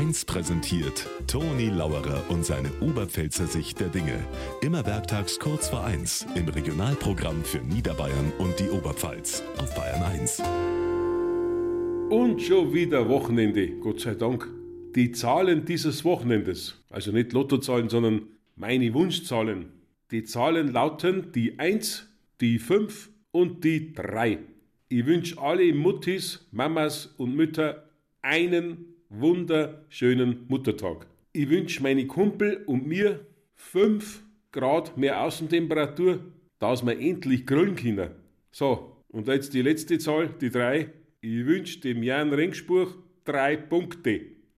1 präsentiert Toni Lauerer und seine Oberpfälzer Sicht der Dinge. Immer werktags kurz vor 1 im Regionalprogramm für Niederbayern und die Oberpfalz auf Bayern 1. Und schon wieder Wochenende, Gott sei Dank. Die Zahlen dieses Wochenendes, also nicht Lottozahlen, sondern meine Wunschzahlen. Die Zahlen lauten die 1, die 5 und die 3. Ich wünsche alle Muttis, Mamas und Mütter einen wunderschönen Muttertag. Ich wünsche meine Kumpel und mir 5 Grad mehr Außentemperatur, dass wir endlich grillen können. So, und jetzt die letzte Zahl, die 3. Ich wünsche dem Jan Rengspuch drei Punkte.